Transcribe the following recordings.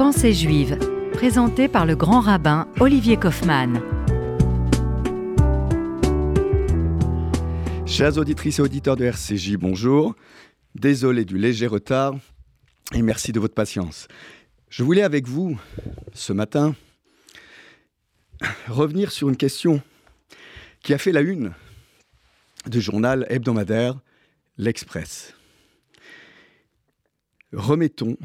Pensée juive, présenté par le grand rabbin Olivier Kaufmann. Chers auditrices et auditeurs de RCJ, bonjour. Désolé du léger retard et merci de votre patience. Je voulais avec vous, ce matin, revenir sur une question qui a fait la une du journal hebdomadaire L'Express. Remettons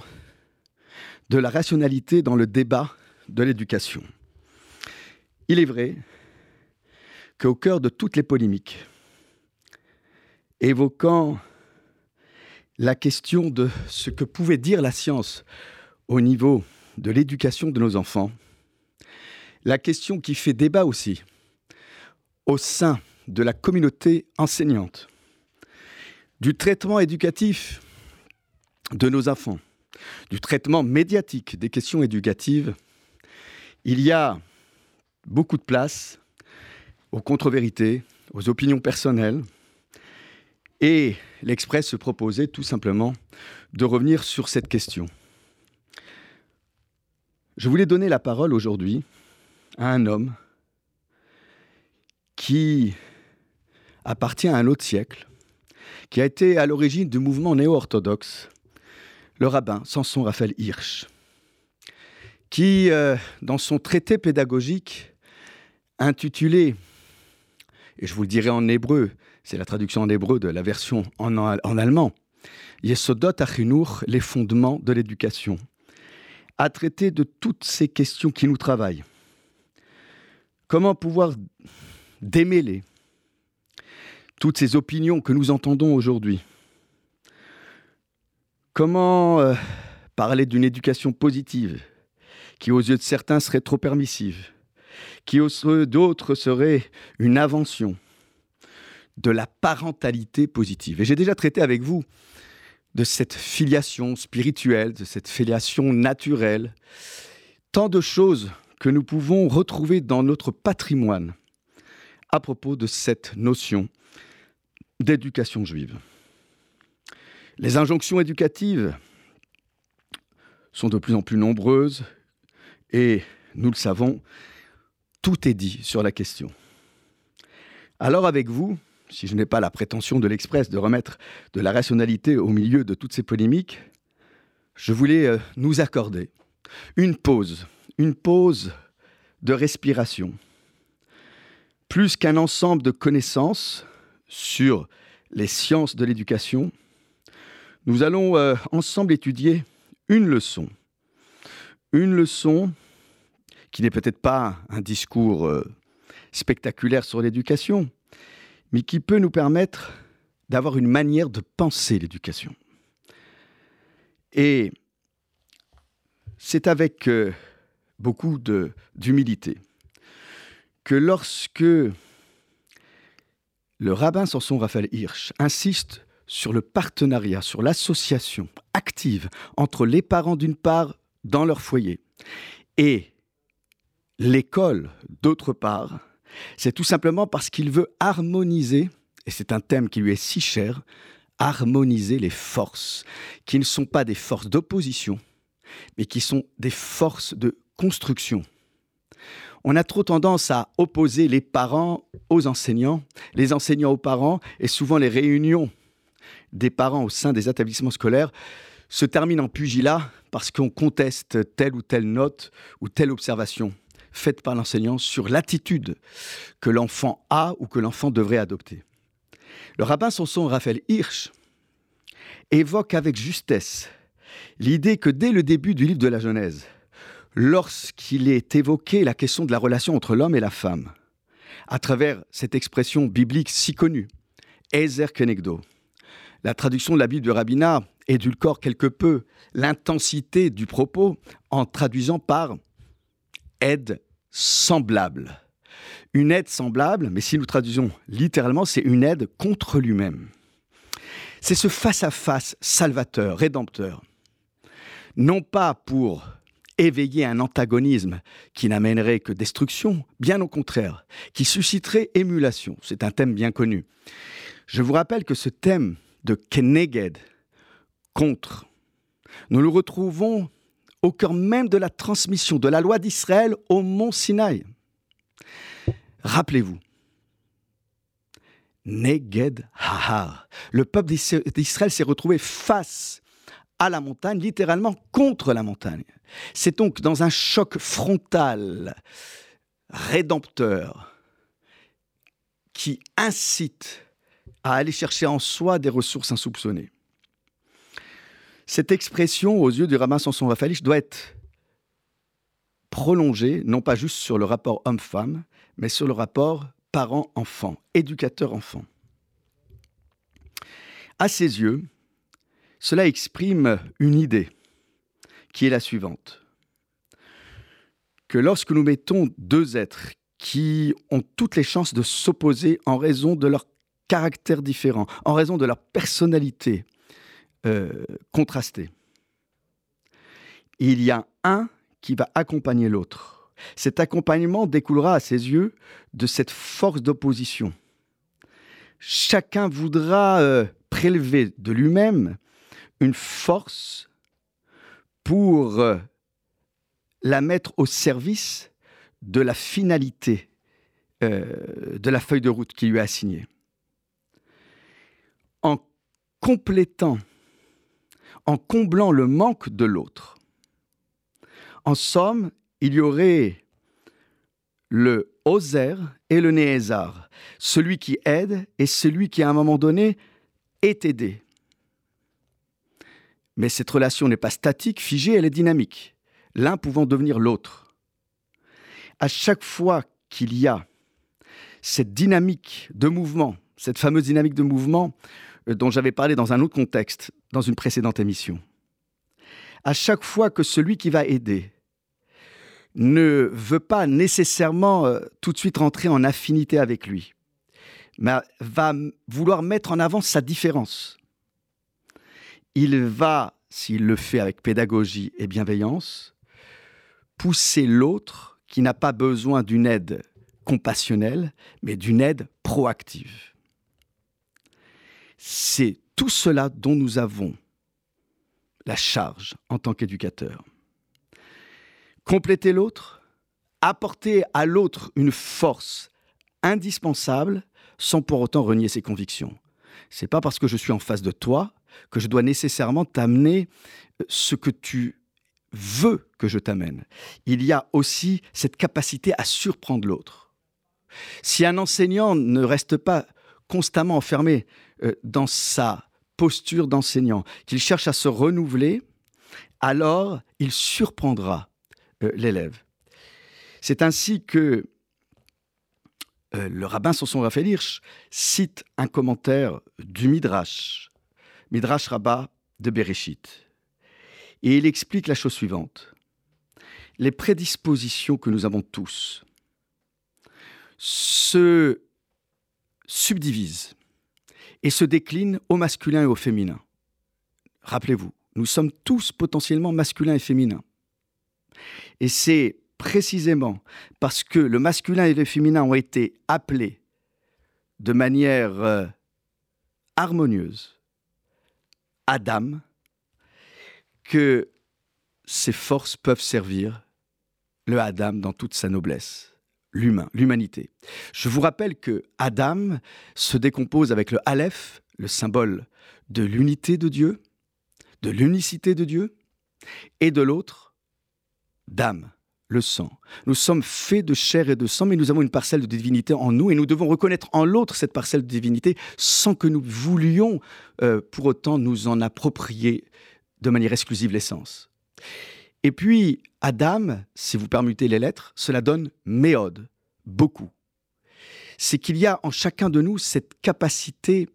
de la rationalité dans le débat de l'éducation. Il est vrai qu'au cœur de toutes les polémiques, évoquant la question de ce que pouvait dire la science au niveau de l'éducation de nos enfants, la question qui fait débat aussi au sein de la communauté enseignante, du traitement éducatif de nos enfants, du traitement médiatique des questions éducatives, il y a beaucoup de place aux contre-vérités, aux opinions personnelles, et l'Express se proposait tout simplement de revenir sur cette question. Je voulais donner la parole aujourd'hui à un homme qui appartient à un autre siècle, qui a été à l'origine du mouvement néo-orthodoxe, le rabbin Samson Raphaël Hirsch, qui, euh, dans son traité pédagogique intitulé, et je vous le dirai en hébreu, c'est la traduction en hébreu de la version en, en allemand, Yesodot Achinur, les fondements de l'éducation, a traité de toutes ces questions qui nous travaillent. Comment pouvoir démêler toutes ces opinions que nous entendons aujourd'hui? Comment euh, parler d'une éducation positive qui, aux yeux de certains, serait trop permissive, qui, aux yeux d'autres, serait une invention de la parentalité positive? Et j'ai déjà traité avec vous de cette filiation spirituelle, de cette filiation naturelle, tant de choses que nous pouvons retrouver dans notre patrimoine à propos de cette notion d'éducation juive. Les injonctions éducatives sont de plus en plus nombreuses et, nous le savons, tout est dit sur la question. Alors avec vous, si je n'ai pas la prétention de l'Express de remettre de la rationalité au milieu de toutes ces polémiques, je voulais euh, nous accorder une pause, une pause de respiration. Plus qu'un ensemble de connaissances sur les sciences de l'éducation, nous allons euh, ensemble étudier une leçon. Une leçon qui n'est peut-être pas un discours euh, spectaculaire sur l'éducation, mais qui peut nous permettre d'avoir une manière de penser l'éducation. Et c'est avec euh, beaucoup d'humilité que lorsque le rabbin Samson Raphaël Hirsch insiste sur le partenariat, sur l'association active entre les parents d'une part dans leur foyer et l'école d'autre part, c'est tout simplement parce qu'il veut harmoniser, et c'est un thème qui lui est si cher, harmoniser les forces, qui ne sont pas des forces d'opposition, mais qui sont des forces de construction. On a trop tendance à opposer les parents aux enseignants, les enseignants aux parents, et souvent les réunions des parents au sein des établissements scolaires se terminent en pugilat parce qu'on conteste telle ou telle note ou telle observation faite par l'enseignant sur l'attitude que l'enfant a ou que l'enfant devrait adopter. Le rabbin Samson Raphaël Hirsch évoque avec justesse l'idée que dès le début du livre de la Genèse, lorsqu'il est évoqué la question de la relation entre l'homme et la femme, à travers cette expression biblique si connue, Ezer Kenegdo, la traduction de la Bible de Rabbinat édulcore quelque peu l'intensité du propos en traduisant par aide semblable. Une aide semblable, mais si nous traduisons littéralement, c'est une aide contre lui-même. C'est ce face-à-face salvateur, rédempteur. Non pas pour éveiller un antagonisme qui n'amènerait que destruction, bien au contraire, qui susciterait émulation. C'est un thème bien connu. Je vous rappelle que ce thème de Keneged, contre. Nous le retrouvons au cœur même de la transmission de la loi d'Israël au mont Sinaï. Rappelez-vous, Neged Hahar, le peuple d'Israël s'est retrouvé face à la montagne, littéralement contre la montagne. C'est donc dans un choc frontal, rédempteur, qui incite à aller chercher en soi des ressources insoupçonnées. Cette expression, aux yeux du rabbin Samson Raphaëlich, doit être prolongée, non pas juste sur le rapport homme-femme, mais sur le rapport parent-enfant, éducateur-enfant. À ses yeux, cela exprime une idée qui est la suivante. Que lorsque nous mettons deux êtres qui ont toutes les chances de s'opposer en raison de leur caractère différent, en raison de leur personnalité euh, contrastée, il y a un qui va accompagner l'autre. Cet accompagnement découlera à ses yeux de cette force d'opposition. Chacun voudra euh, prélever de lui-même une force pour euh, la mettre au service de la finalité de la feuille de route qui lui est assignée. En complétant, en comblant le manque de l'autre. En somme, il y aurait le Ozer et le Néhézar, celui qui aide et celui qui à un moment donné est aidé. Mais cette relation n'est pas statique, figée, elle est dynamique, l'un pouvant devenir l'autre. À chaque fois qu'il y a cette dynamique de mouvement, cette fameuse dynamique de mouvement dont j'avais parlé dans un autre contexte, dans une précédente émission, à chaque fois que celui qui va aider ne veut pas nécessairement euh, tout de suite rentrer en affinité avec lui, mais va vouloir mettre en avant sa différence, il va, s'il le fait avec pédagogie et bienveillance, pousser l'autre qui n'a pas besoin d'une aide compassionnelle, mais d'une aide proactive. C'est tout cela dont nous avons la charge en tant qu'éducateur. Compléter l'autre, apporter à l'autre une force indispensable sans pour autant renier ses convictions. C'est pas parce que je suis en face de toi que je dois nécessairement t'amener euh, ce que tu veux que je t'amène. Il y a aussi cette capacité à surprendre l'autre. Si un enseignant ne reste pas constamment enfermé dans sa posture d'enseignant, qu'il cherche à se renouveler, alors il surprendra euh, l'élève. C'est ainsi que le rabbin Samson Raphaël Hirsch cite un commentaire du Midrash Midrash Rabbah de Bereshit. Et il explique la chose suivante. Les prédispositions que nous avons tous se subdivisent et se déclinent au masculin et au féminin. Rappelez-vous, nous sommes tous potentiellement masculins et féminins. Et c'est précisément parce que le masculin et le féminin ont été appelés de manière euh, harmonieuse Adam que ces forces peuvent servir le Adam dans toute sa noblesse, l'humain, l'humanité. Je vous rappelle que Adam se décompose avec le Aleph, le symbole de l'unité de Dieu, de l'unicité de Dieu, et de l'autre, d'âme, le sang. Nous sommes faits de chair et de sang, mais nous avons une parcelle de divinité en nous et nous devons reconnaître en l'autre cette parcelle de divinité sans que nous voulions euh, pour autant nous en approprier de manière exclusive l'essence. Et puis, Adam, si vous permettez les lettres, cela donne méode, beaucoup. C'est qu'il y a en chacun de nous cette capacité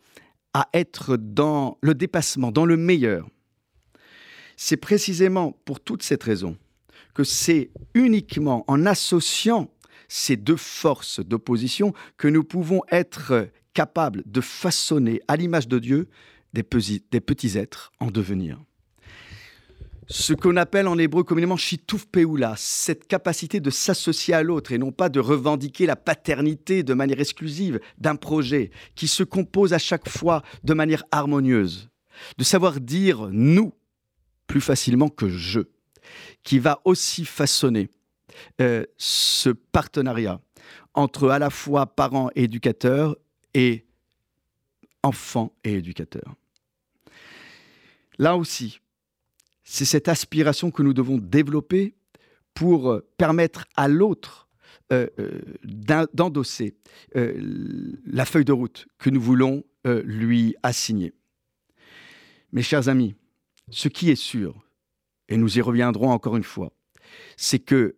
à être dans le dépassement, dans le meilleur. C'est précisément pour toute cette raison que c'est uniquement en associant ces deux forces d'opposition que nous pouvons être capables de façonner à l'image de Dieu des petits êtres en devenir. Ce qu'on appelle en hébreu communément shituf peula, cette capacité de s'associer à l'autre et non pas de revendiquer la paternité de manière exclusive d'un projet qui se compose à chaque fois de manière harmonieuse, de savoir dire nous plus facilement que je qui va aussi façonner euh, ce partenariat entre à la fois parents et éducateurs et enfants et éducateurs. Là aussi, c'est cette aspiration que nous devons développer pour euh, permettre à l'autre euh, d'endosser la feuille de route que nous voulons lui assigner. Mes chers amis, ce qui est sûr, et nous y reviendrons encore une fois, c'est que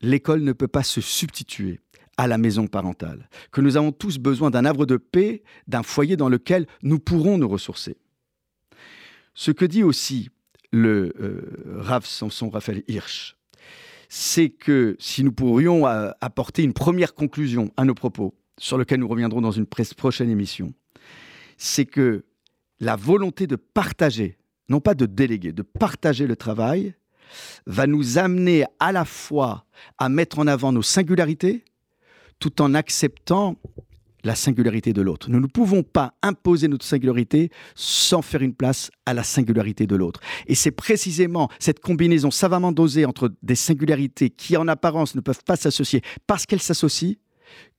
l'école ne peut pas se substituer à la maison parentale, que nous avons tous besoin d'un havre de paix, d'un foyer dans lequel nous pourrons nous ressourcer. Ce que dit aussi le euh, Rav Samson Raphaël Hirsch, c'est que si nous pourrions euh, apporter une première conclusion à nos propos, sur lequel nous reviendrons dans une prochaine émission, c'est que la volonté de partager, non pas de déléguer, de partager le travail, va nous amener à la fois à mettre en avant nos singularités, tout en acceptant la singularité de l'autre. Nous ne pouvons pas imposer notre singularité sans faire une place à la singularité de l'autre. Et c'est précisément cette combinaison savamment dosée entre des singularités qui en apparence ne peuvent pas s'associer parce qu'elles s'associent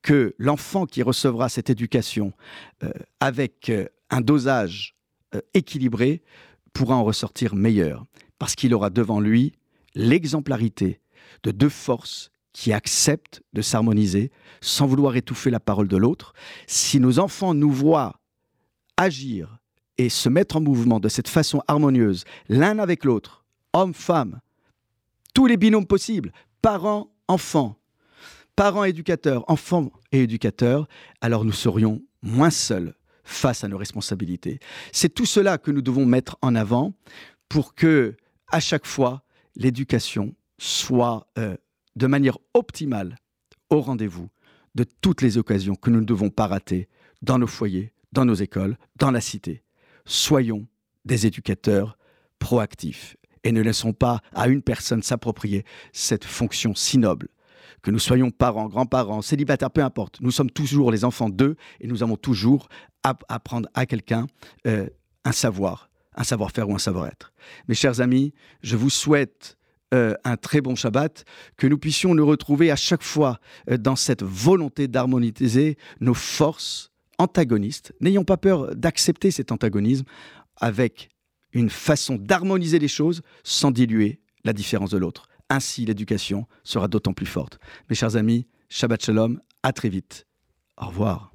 que l'enfant qui recevra cette éducation euh, avec euh, un dosage euh, équilibré pourra en ressortir meilleur parce qu'il aura devant lui l'exemplarité de deux forces qui acceptent de s'harmoniser sans vouloir étouffer la parole de l'autre. Si nos enfants nous voient agir et se mettre en mouvement de cette façon harmonieuse, l'un avec l'autre, homme, femme, tous les binômes possibles, parents, enfants, parents, éducateurs, enfants et éducateurs, alors nous serions moins seuls face à nos responsabilités. C'est tout cela que nous devons mettre en avant pour que à chaque fois, l'éducation soit euh, de manière optimale au rendez-vous de toutes les occasions que nous ne devons pas rater dans nos foyers, dans nos écoles, dans la cité. Soyons des éducateurs proactifs et ne laissons pas à une personne s'approprier cette fonction si noble. Que nous soyons parents, grands-parents, célibataires, peu importe, nous sommes toujours les enfants d'eux et nous avons toujours à apprendre à quelqu'un euh, un savoir un savoir-faire ou un savoir-être. Mes chers amis, je vous souhaite euh, un très bon Shabbat, que nous puissions nous retrouver à chaque fois euh, dans cette volonté d'harmoniser nos forces antagonistes. N'ayons pas peur d'accepter cet antagonisme avec une façon d'harmoniser les choses sans diluer la différence de l'autre. Ainsi, l'éducation sera d'autant plus forte. Mes chers amis, Shabbat Shalom, à très vite. Au revoir.